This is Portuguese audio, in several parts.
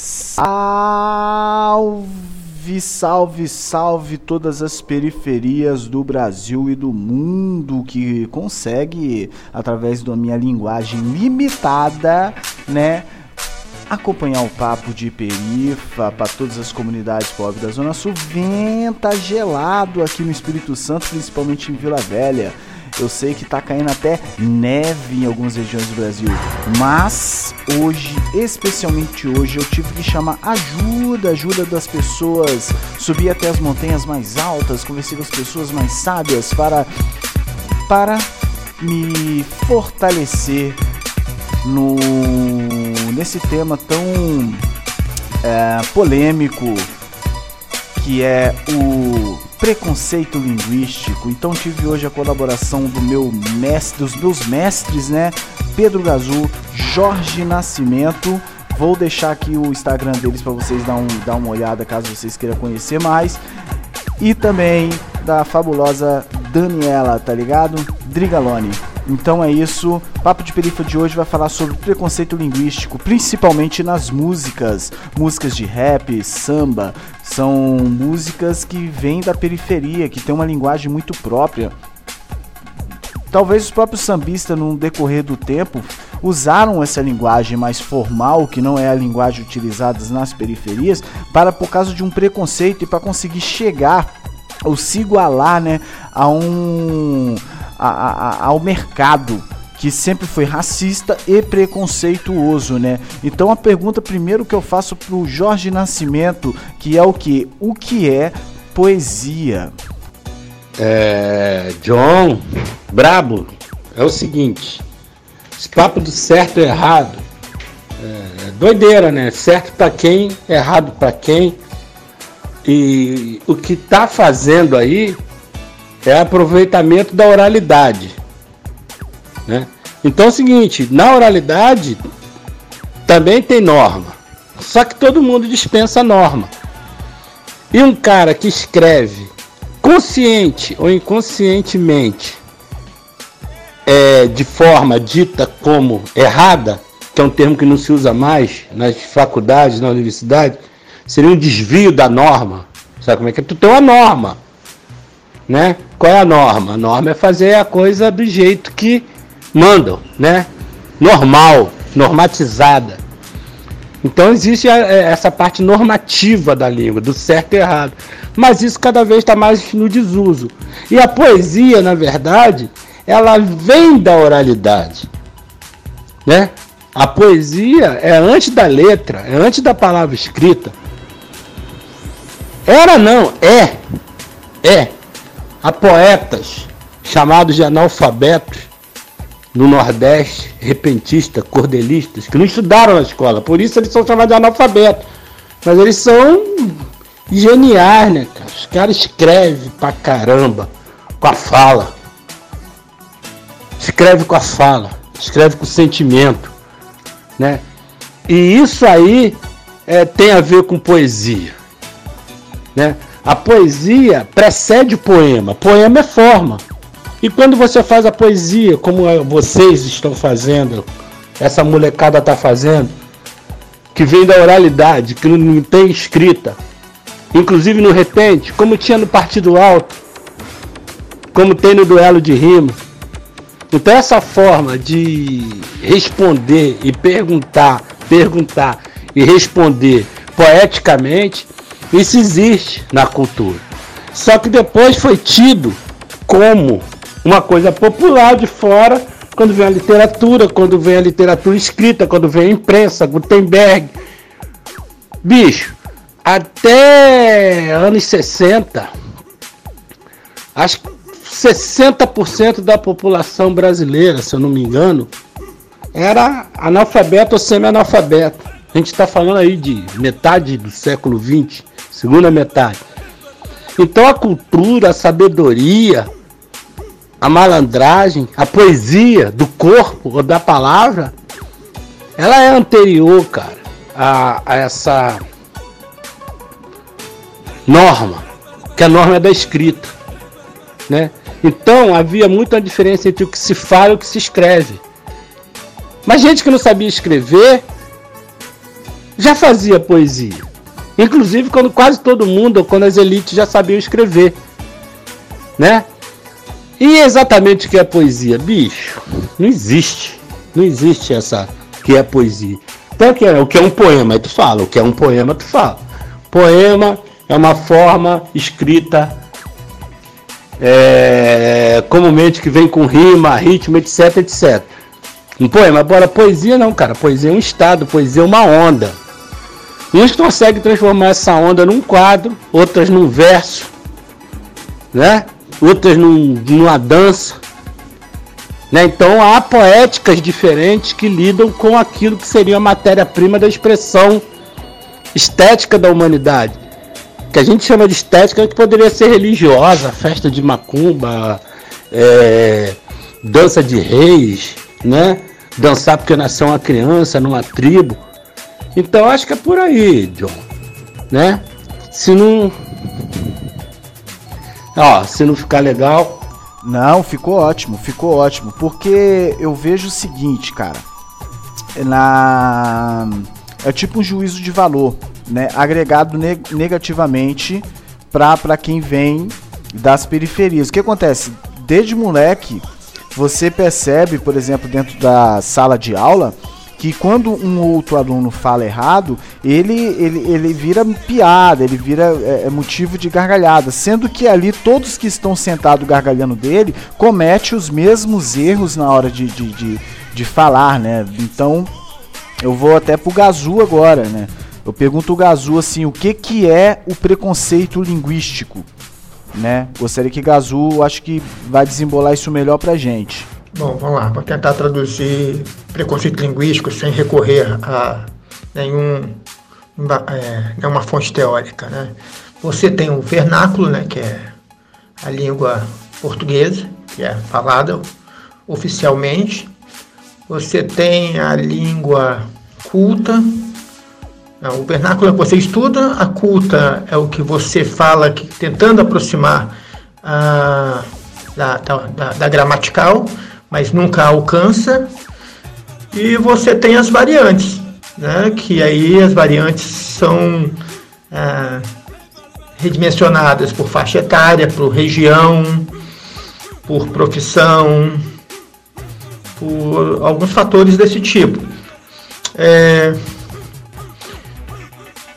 Salve, salve, salve todas as periferias do Brasil e do mundo que consegue, através da minha linguagem limitada, né? Acompanhar o papo de perifa para todas as comunidades pobres da Zona Sul. Venta gelado aqui no Espírito Santo, principalmente em Vila Velha. Eu sei que tá caindo até neve em algumas regiões do Brasil, mas hoje, especialmente hoje, eu tive que chamar ajuda, ajuda das pessoas, subir até as montanhas mais altas, conversar com as pessoas mais sábias para para me fortalecer no nesse tema tão é, polêmico que é o preconceito linguístico. Então tive hoje a colaboração do meu mestre, dos meus mestres, né? Pedro Gazu, Jorge Nascimento. Vou deixar aqui o Instagram deles para vocês dar, um, dar uma olhada caso vocês queiram conhecer mais. E também da fabulosa Daniela, tá ligado? Drigalone. Então é isso. Papo de Perifa de hoje vai falar sobre preconceito linguístico, principalmente nas músicas, músicas de rap, samba. São músicas que vêm da periferia, que tem uma linguagem muito própria. Talvez os próprios sambistas, no decorrer do tempo, usaram essa linguagem mais formal, que não é a linguagem utilizada nas periferias, para por causa de um preconceito e para conseguir chegar ou se igualar né, a um a, a, ao mercado que sempre foi racista e preconceituoso, né? Então a pergunta primeiro que eu faço pro Jorge Nascimento, que é o que? O que é poesia? É, John, brabo, é o seguinte, esse papo do certo e errado, é, é doideira, né? Certo para quem, errado para quem. E o que tá fazendo aí é aproveitamento da oralidade. Né? Então é o seguinte, na oralidade também tem norma, só que todo mundo dispensa norma. E um cara que escreve consciente ou inconscientemente é, de forma dita como errada, que é um termo que não se usa mais nas faculdades, na universidade, seria um desvio da norma. Sabe como é que é? Tu tem uma norma né? Qual é a norma? A norma é fazer a coisa do jeito que mandam, né? Normal, normatizada. Então existe é, essa parte normativa da língua, do certo e errado. Mas isso cada vez está mais no desuso. E a poesia, na verdade, ela vem da oralidade. Né? A poesia é antes da letra, é antes da palavra escrita. Era não, é. É a poetas chamados de analfabetos no Nordeste, repentistas, cordelistas, que não estudaram na escola, por isso eles são chamados de analfabetos. Mas eles são geniais, né, cara? Os caras escrevem pra caramba com a fala. Escreve com a fala, escreve com sentimento, né? E isso aí é, tem a ver com poesia, né? A poesia precede o poema. Poema é forma. E quando você faz a poesia, como vocês estão fazendo, essa molecada está fazendo, que vem da oralidade, que não tem escrita, inclusive no repente, como tinha no Partido Alto, como tem no duelo de rima. Então essa forma de responder e perguntar, perguntar e responder poeticamente isso existe na cultura. Só que depois foi tido como uma coisa popular de fora, quando vem a literatura, quando vem a literatura escrita, quando vem a imprensa, Gutenberg. Bicho, até anos 60, acho que 60% da população brasileira, se eu não me engano, era analfabeto ou semi-analfabeto. A gente está falando aí de metade do século 20 segunda metade. Então a cultura, a sabedoria, a malandragem, a poesia do corpo ou da palavra, ela é anterior, cara, a, a essa norma, que a norma é da escrita, né? Então havia muita diferença entre o que se fala e o que se escreve. Mas gente que não sabia escrever já fazia poesia. Inclusive quando quase todo mundo, quando as elites já sabiam escrever. Né? E exatamente o que é poesia? Bicho, não existe. Não existe essa que é poesia. Então, que é, o que é um poema? Tu fala. O que é um poema, tu fala. Poema é uma forma escrita é, comumente que vem com rima, ritmo, etc, etc. Um poema. Agora, poesia não, cara. Poesia é um estado, poesia é uma onda. Uns conseguem transformar essa onda num quadro, outras num verso, né? Outras num, numa dança. Né? Então há poéticas diferentes que lidam com aquilo que seria a matéria-prima da expressão estética da humanidade. Que a gente chama de estética que poderia ser religiosa, festa de macumba, é, dança de reis, né? Dançar porque nasceu uma criança numa tribo. Então acho que é por aí, John. Né? Se não. Ó, se não ficar legal. Não, ficou ótimo, ficou ótimo. Porque eu vejo o seguinte, cara. Na. É tipo um juízo de valor, né? Agregado ne negativamente para quem vem das periferias. O que acontece? Desde moleque, você percebe, por exemplo, dentro da sala de aula, que quando um outro aluno fala errado, ele, ele, ele vira piada, ele vira é, é, motivo de gargalhada, sendo que ali todos que estão sentados gargalhando dele cometem os mesmos erros na hora de, de, de, de falar, né? Então eu vou até pro Gazu agora, né? Eu pergunto o Gazu assim, o que, que é o preconceito linguístico? Né? Gostaria que Gazu, acho que vai desembolar isso melhor pra gente. Bom, vamos lá, vou tentar traduzir preconceito linguístico sem recorrer a nenhum, é, nenhuma fonte teórica. Né? Você tem o vernáculo, né, que é a língua portuguesa, que é falada oficialmente. Você tem a língua culta. Não, o vernáculo é o que você estuda, a culta é o que você fala, que, tentando aproximar a, da, da, da gramatical mas nunca alcança. E você tem as variantes, né? que aí as variantes são é, redimensionadas por faixa etária, por região, por profissão, por alguns fatores desse tipo. É,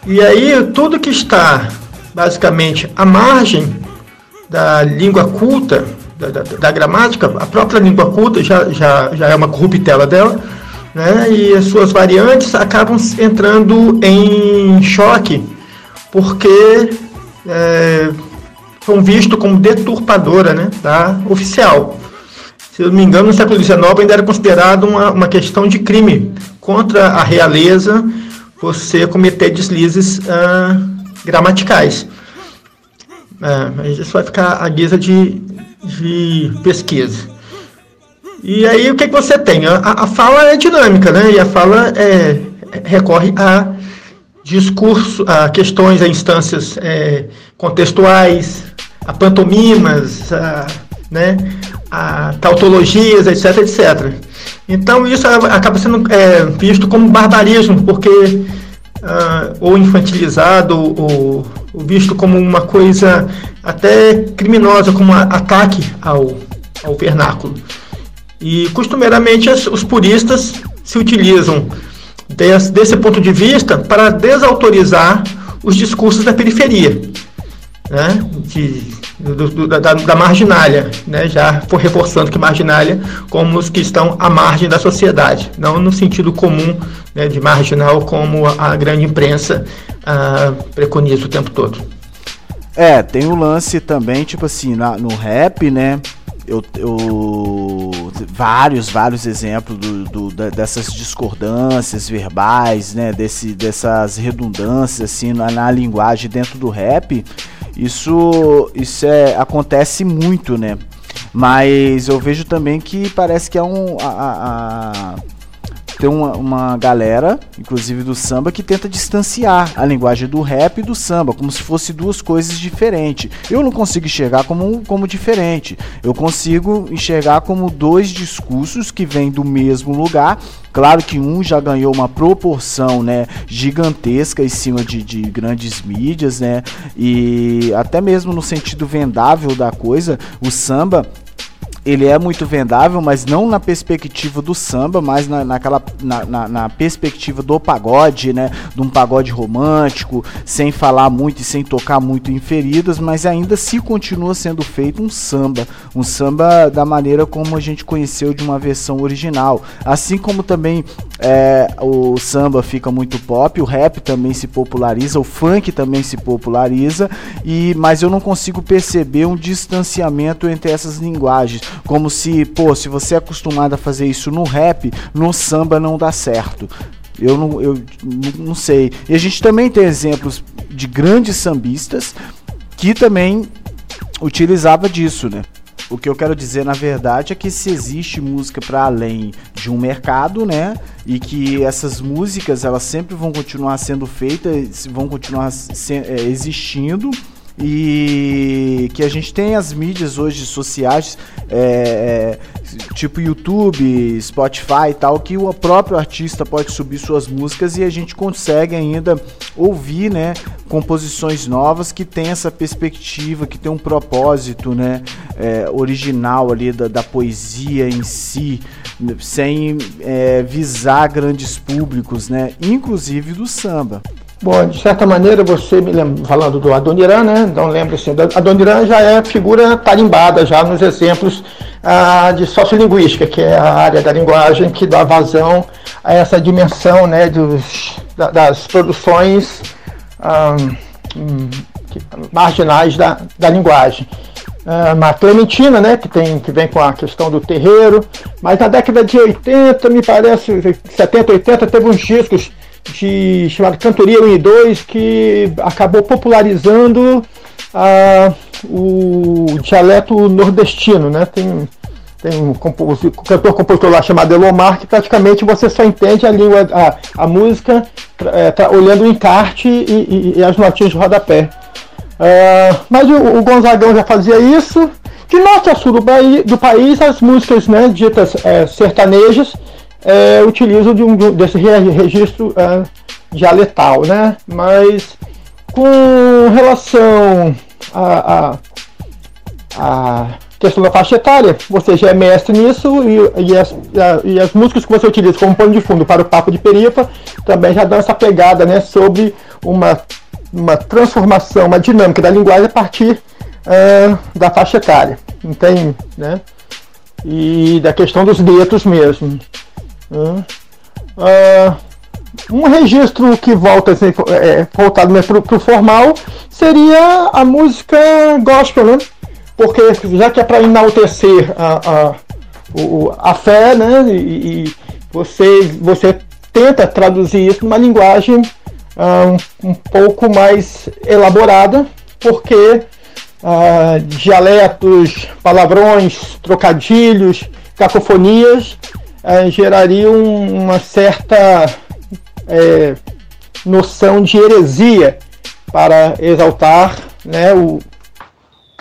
e aí tudo que está basicamente à margem da língua culta da, da, da, gramática, a própria língua culta já, já, já é uma corruptela dela, né? e as suas variantes acabam entrando em choque, porque é, são vistos como deturpadora né, da oficial. Se eu não me engano, no século XIX ainda era considerado uma, uma questão de crime contra a realeza você cometer deslizes ah, gramaticais. É, mas isso vai ficar à guisa de, de pesquisa. E aí o que, que você tem? A, a fala é dinâmica, né? E a fala é, recorre a discurso, a questões, a instâncias é, contextuais, a pantomimas, a, né, a tautologias, etc, etc. Então isso acaba sendo é, visto como barbarismo, porque uh, ou infantilizado ou, ou, visto como uma coisa até criminosa, como ataque ao, ao vernáculo. E costumeiramente os puristas se utilizam desse, desse ponto de vista para desautorizar os discursos da periferia, né? de, do, do, da, da, marginália, né? já for reforçando que marginália como os que estão à margem da sociedade, não no sentido comum né, de marginal como a, grande imprensa ah, preconiza o tempo todo. É, tem o um lance também, tipo assim, na, no rap, né? Eu, eu, vários, vários exemplos do, do, dessas discordâncias verbais, né? Desse, dessas redundâncias assim na, na linguagem dentro do rap. Isso, isso é, acontece muito, né? Mas eu vejo também que parece que é um. A, a, tem uma, uma galera, inclusive do samba, que tenta distanciar a linguagem do rap e do samba, como se fosse duas coisas diferentes. Eu não consigo enxergar como, como diferente. Eu consigo enxergar como dois discursos que vêm do mesmo lugar, Claro que um já ganhou uma proporção, né, gigantesca em cima de, de grandes mídias, né, e até mesmo no sentido vendável da coisa, o samba ele é muito vendável, mas não na perspectiva do samba, mas na, naquela, na, na, na, perspectiva do pagode, né? De um pagode romântico, sem falar muito e sem tocar muito em feridas, mas ainda se continua sendo feito um samba, um samba da maneira como a gente conheceu de uma versão original. Assim como também é, o samba fica muito pop, o rap também se populariza, o funk também se populariza, e mas eu não consigo perceber um distanciamento entre essas linguagens como se, pô, se você é acostumado a fazer isso no rap, no samba não dá certo. Eu não, eu não sei. E a gente também tem exemplos de grandes sambistas que também utilizava disso, né? O que eu quero dizer, na verdade, é que se existe música para além de um mercado, né? E que essas músicas elas sempre vão continuar sendo feitas, vão continuar se, é, existindo e que a gente tem as mídias hoje sociais, é, é, tipo YouTube, Spotify e tal, que o próprio artista pode subir suas músicas e a gente consegue ainda ouvir, né, composições novas que tem essa perspectiva, que tem um propósito, né, é, original ali da, da, poesia em si, sem é, visar grandes públicos, né, inclusive do samba. Bom, de certa maneira, você me lembra, falando do Adoniran, né? Então lembra assim, Adoniran já é figura tarimbada já nos exemplos ah, de sociolinguística, que é a área da linguagem que dá vazão a essa dimensão né, dos, da, das produções ah, marginais da, da linguagem. Uma Clementina, né, que, tem, que vem com a questão do terreiro, mas na década de 80, me parece, 70, 80, teve uns discos de chamado Cantoria 1 e 2, que acabou popularizando uh, o dialeto nordestino, né? Tem, tem um, um cantor compositor lá chamado Elomar que praticamente você só entende a língua, a, a música é, tá olhando o encarte e, e, e, as notinhas de rodapé. Uh, mas o, o, Gonzagão já fazia isso. De norte a sul do, do país, as músicas né, ditas é, sertanejas é, utilizo de um, desse registro é, dialetal, né? Mas com relação a, a, a, questão da faixa etária, você já é mestre nisso e, e, as, e as músicas que você utiliza como pano de fundo para o papo de perifa também já dão essa pegada, né? Sobre uma, uma transformação, uma dinâmica da linguagem a partir é, da faixa etária, entende? Né? E da questão dos guetos mesmo. Uh, um registro que volta assim, é, voltado né, para o formal seria a música gospel, né? Porque já que é para enaltecer a, a, a fé, né? E, e, você, você tenta traduzir isso numa linguagem uh, um, um, pouco mais elaborada, porque uh, dialetos, palavrões, trocadilhos, cacofonias é, gerariam uma certa é, noção de heresia para exaltar né, o,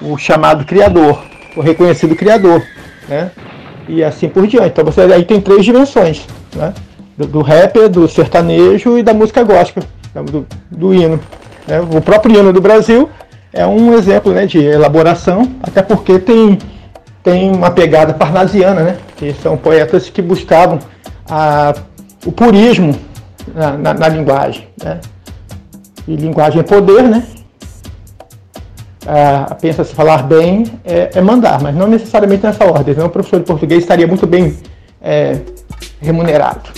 o chamado criador, o reconhecido criador, né? E assim por diante. Então você aí tem três dimensões, né? Do, do rap, do sertanejo e da música gospel, do, do hino. Né? O próprio hino do Brasil é um exemplo né, de elaboração, até porque tem tem uma pegada parnasiana, né? Que são poetas que buscavam a, o purismo na, na, na linguagem, né? E linguagem é poder, né? Ah, Pensa-se falar bem é, é, mandar, mas não necessariamente nessa ordem. Então, o professor de português estaria muito bem é, remunerado.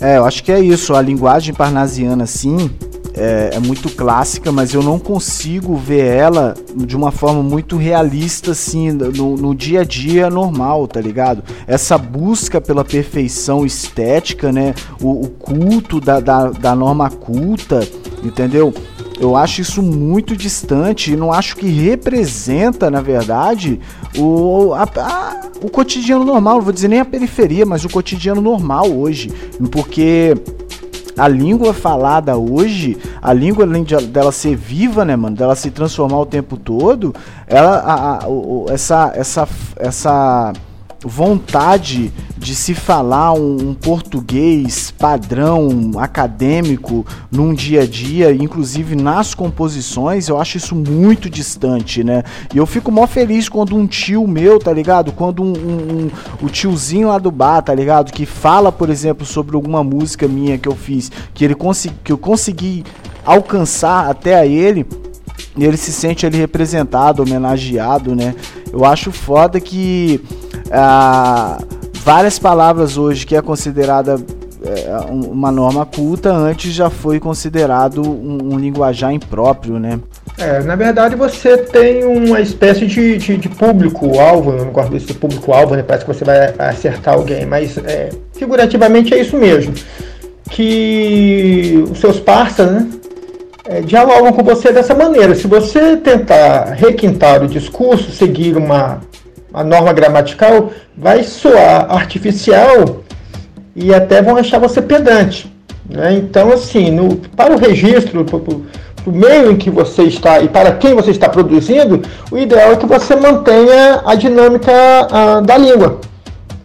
É, eu acho que é isso. A linguagem parnasiana, sim, é, é, muito clássica, mas eu não consigo ver ela de uma forma muito realista, assim, no, no dia a dia normal, tá ligado? Essa busca pela perfeição estética, né? O, o culto da, da, da norma culta, entendeu? Eu acho isso muito distante e não acho que representa, na verdade, o, a, a, o cotidiano normal. Não vou dizer nem a periferia, mas o cotidiano normal hoje. Porque a língua falada hoje, a língua além de, dela ser viva, né, mano, dela se transformar o tempo todo, ela, a, a, o, essa, essa, essa vontade de se falar um, um, português padrão acadêmico num dia a dia, inclusive nas composições, eu acho isso muito distante, né? E eu fico mó feliz quando um tio meu, tá ligado? Quando um, um, um o tiozinho lá do bar, tá ligado? Que fala, por exemplo, sobre alguma música minha que eu fiz, que ele que eu consegui alcançar até a ele e ele se sente ali representado, homenageado, né? Eu acho foda que ah, várias palavras hoje que é considerada é, uma norma culta, antes já foi considerado um, um linguajar impróprio, né? É, na verdade você tem uma espécie de, de, de público-alvo, eu não gosto desse público-alvo, né? Parece que você vai acertar alguém, mas é, figurativamente é isso mesmo. Que os seus parceiros, né? é, dialogam com você dessa maneira. Se você tentar requintar o discurso, seguir uma, uma norma gramatical, vai soar artificial e até vão achar você pedante. Né? Então, assim, no, para o registro, para o meio em que você está e para quem você está produzindo, o ideal é que você mantenha a dinâmica a, da língua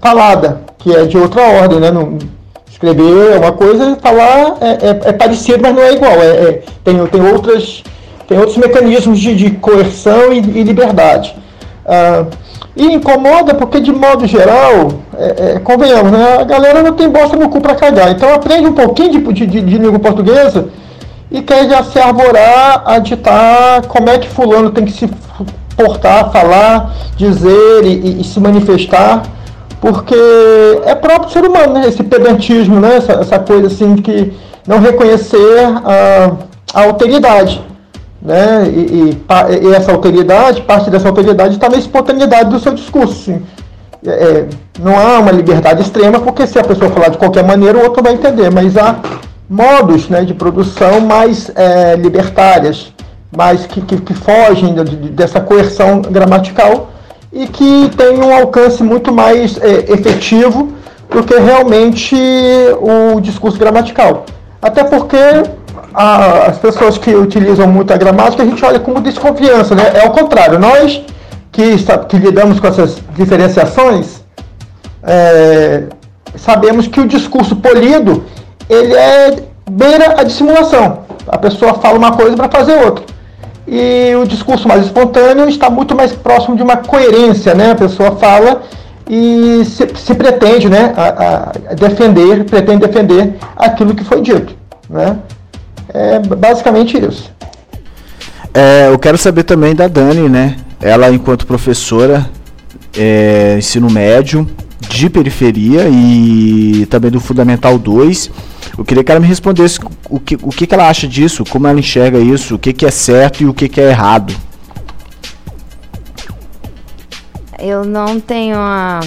falada, que é de outra ordem, né? Não, escrever é uma coisa falar é, é, é, parecido, mas não é igual. É, é, tem, tem, outras, tem outros mecanismos de, de coerção e, e liberdade. Ah, e incomoda porque, de modo geral, é, é, convenhamos, né, a galera não tem bosta no cu para cagar. Então aprende um pouquinho de, de, de, língua portuguesa e quer já se arvorar a ditar como é que fulano tem que se portar, falar, dizer e, e, e se manifestar porque é próprio ser humano, né? Esse pedantismo, né? Essa, essa coisa assim de que não reconhecer a, a alteridade, né? E, e, e, essa alteridade, parte dessa alteridade está na espontaneidade do seu discurso. É, é, não há uma liberdade extrema, porque se a pessoa falar de qualquer maneira, o outro vai entender, mas há modos né, de produção mais é, libertárias, mais que, que, que fogem de, de, dessa coerção gramatical e que tem um alcance muito mais é, efetivo do que realmente o discurso gramatical. Até porque a, as pessoas que utilizam muito a gramática a gente olha como desconfiança, né? É o contrário, nós que, que lidamos com essas diferenciações é, sabemos que o discurso polido ele é beira a dissimulação. A pessoa fala uma coisa para fazer outra e o discurso mais espontâneo está muito mais próximo de uma coerência, né? A pessoa fala e se, se pretende, né, a, a defender, pretende defender aquilo que foi dito, né? É basicamente isso. É, eu quero saber também da Dani, né? Ela enquanto professora, é, ensino médio, de periferia e também do Fundamental 2 eu queria que ela me respondesse o que, o que, que ela acha disso, como ela enxerga isso, o que, que é certo e o que, que é errado. Eu não tenho a.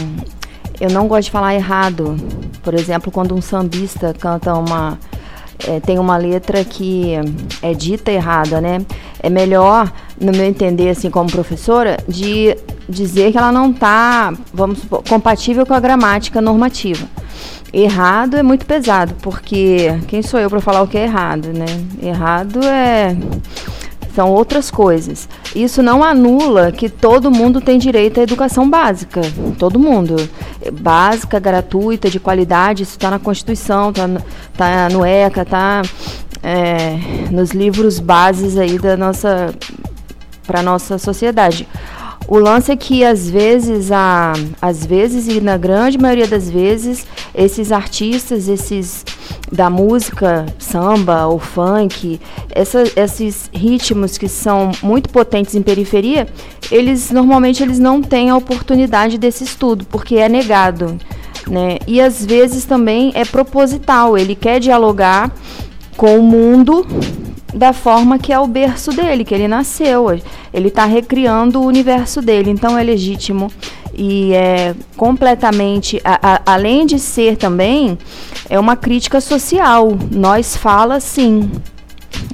Eu não gosto de falar errado. Por exemplo, quando um sambista canta uma. É, tem uma letra que é dita errada, né? É melhor, no meu entender, assim, como professora, de dizer que ela não está, vamos supor, compatível com a gramática normativa. Errado é muito pesado, porque quem sou eu para falar o que é errado, né? Errado é são outras coisas. Isso não anula que todo mundo tem direito à educação básica. Todo mundo. Básica, gratuita, de qualidade, isso está na Constituição, está tá no ECA, está é, nos livros bases aí da nossa para nossa sociedade. O lance é que às vezes, a, às vezes e na grande maioria das vezes, esses artistas, esses da música samba ou funk, essa, esses ritmos que são muito potentes em periferia, eles normalmente eles não têm a oportunidade desse estudo, porque é negado. Né? E às vezes também é proposital, ele quer dialogar com o mundo da forma que é o berço dele, que ele nasceu. Ele está recriando o universo dele, então é legítimo e é completamente, a, a, além de ser também, é uma crítica social. Nós fala sim.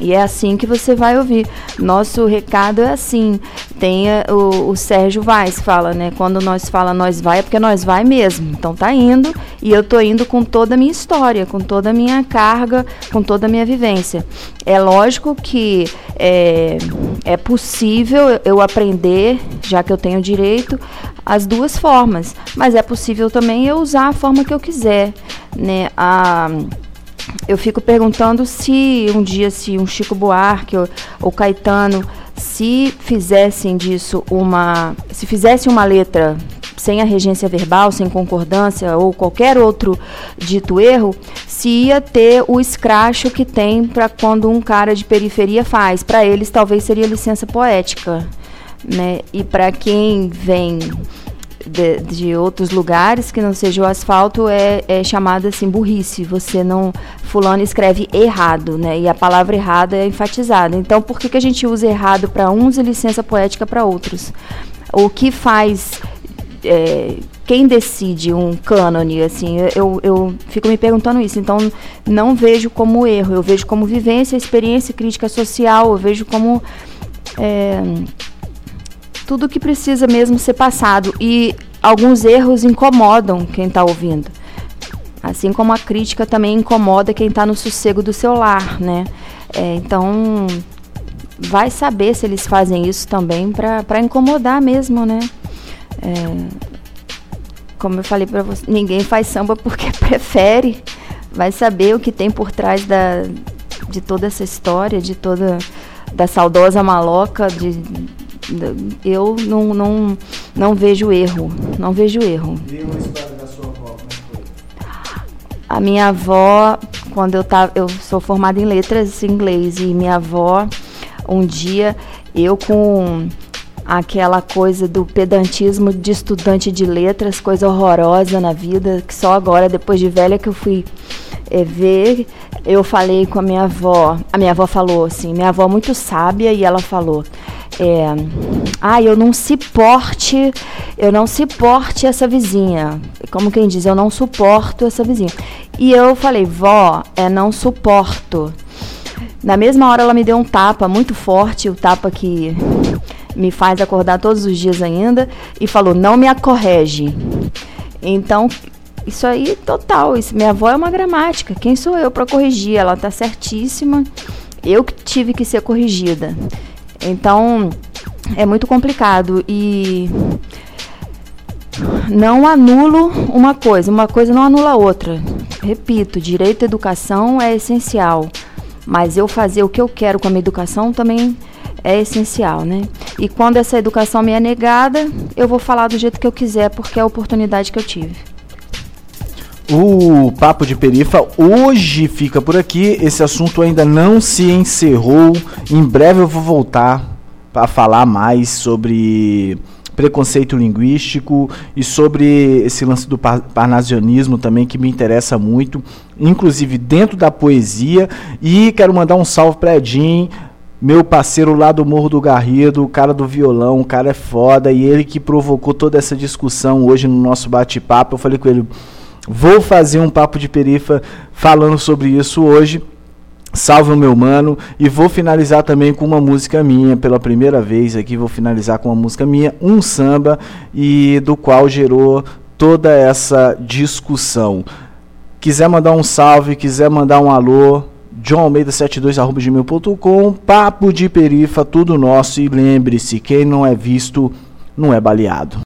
E é assim que você vai ouvir. Nosso recado é assim. Tem o, o Sérgio Vaz fala, né? Quando nós fala nós vai, é porque nós vai mesmo. Então tá indo e eu tô indo com toda a minha história, com toda a minha carga, com toda a minha vivência. É lógico que é, é possível eu aprender, já que eu tenho direito, as duas formas, mas é possível também eu usar a forma que eu quiser, né? A, eu fico perguntando se um dia se um Chico Buarque ou, ou Caetano se fizessem disso uma se fizesse uma letra sem a regência verbal, sem concordância ou qualquer outro dito erro, se ia ter o escracho que tem para quando um cara de periferia faz. Para eles, talvez seria licença poética. Né? E para quem vem de, de, outros lugares que não seja o asfalto é, é chamada assim burrice. Você não. Fulano escreve errado, né? E a palavra errada é enfatizada. Então, por que, que a gente usa errado para uns e licença poética para outros? O que faz é, quem decide um cânone, assim, eu, eu fico me perguntando isso. Então, não vejo como erro, eu vejo como vivência, experiência, crítica social, eu vejo como é, tudo que precisa mesmo ser passado. E alguns erros incomodam quem está ouvindo. Assim como a crítica também incomoda quem está no sossego do seu lar, né? É, então, vai saber se eles fazem isso também para incomodar mesmo, né? É, como eu falei para você, ninguém faz samba porque prefere. Vai saber o que tem por trás da, de toda essa história, de toda da saudosa maloca. De, de eu não, não, não vejo erro. Não vejo erro. E uma história da sua avó, como é foi? A minha avó, quando eu tava. Eu sou formada em letras em inglês, e minha avó, um dia, eu com aquela coisa do pedantismo de estudante de letras, coisa horrorosa na vida, que só agora, depois de velha, que eu fui é, ver. Eu falei com a minha avó, a minha avó falou assim, minha avó muito sábia, e ela falou. É, ah, eu não suporte, eu não suporte essa vizinha. Como quem diz, eu não suporto essa vizinha. E eu falei, vó, é não suporto. Na mesma hora ela me deu um tapa muito forte, o tapa que me faz acordar todos os dias ainda, e falou: não me acorrege. Então, isso aí, total. Isso, minha avó é uma gramática. Quem sou eu para corrigir? Ela tá certíssima. Eu que tive que ser corrigida. Então, é muito complicado. E não anulo uma coisa, uma coisa não anula outra. Repito, direito à educação é essencial. Mas eu fazer o que eu quero com a minha educação também é essencial, né? E quando essa educação me é negada, eu vou falar do jeito que eu quiser, porque é a oportunidade que eu tive. O Papo de Perifa hoje fica por aqui. Esse assunto ainda não se encerrou. Em breve eu vou voltar para falar mais sobre preconceito linguístico e sobre esse lance do parnasionismo também que me interessa muito, inclusive dentro da poesia. E quero mandar um salve para Edinho meu parceiro lá do Morro do Garrido, o cara do violão, o cara é foda, e ele que provocou toda essa discussão hoje no nosso bate-papo. Eu falei com ele, vou fazer um papo de perifa falando sobre isso hoje. Salve o meu mano e vou finalizar também com uma música minha pela primeira vez aqui vou finalizar com uma música minha, um samba e do qual gerou toda essa discussão. Quiser mandar um salve, quiser mandar um alô, johnalmeida72.gmail.com Papo de perifa, tudo nosso. E lembre-se, quem não é visto, não é baleado.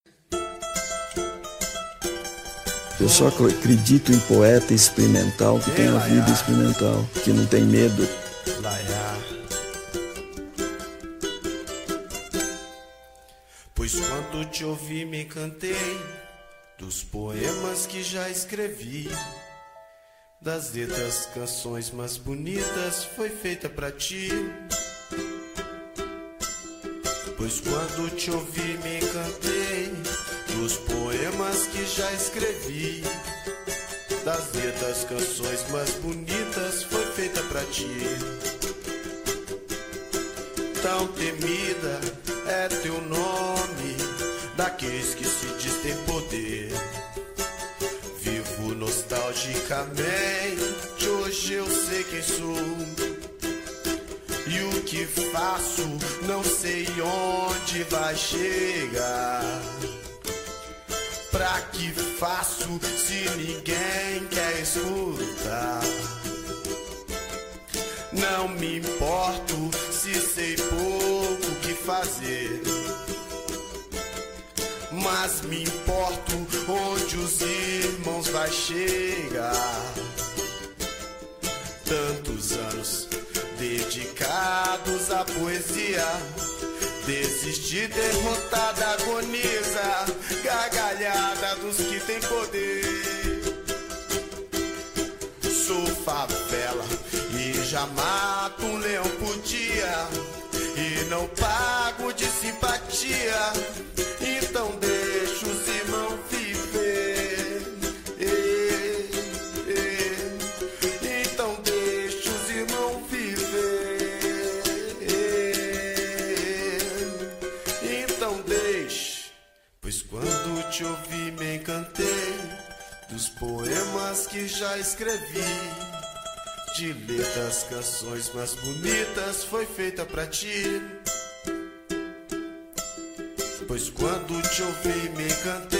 Eu só acredito em poeta experimental que tem a vida experimental, que não tem medo. Pois quando te ouvi me cantei dos poemas que já escrevi. Das letras, canções mais bonitas foi feita para ti. Pois quando te ouvi me encantei dos poemas que já escrevi. Das letras, canções mais bonitas foi feita para ti. Tão temida é teu nome, daqueles que se diz poder nostalgicamente. Hoje eu sei quem sou e o que faço. Não sei onde vai chegar. Pra que faço se ninguém quer escutar? Não me importo se sei pouco fazer. Mas me importo onde os irmãos vai chegar. Tantos anos dedicados à poesia. Desistir derrotada, agoniza, gargalhada dos que têm poder. Sou favela e já mato um leão por dia. E não pago de simpatia, escrevi. De letras, canções mais bonitas foi feita pra ti. Pois quando te ouvi me encantei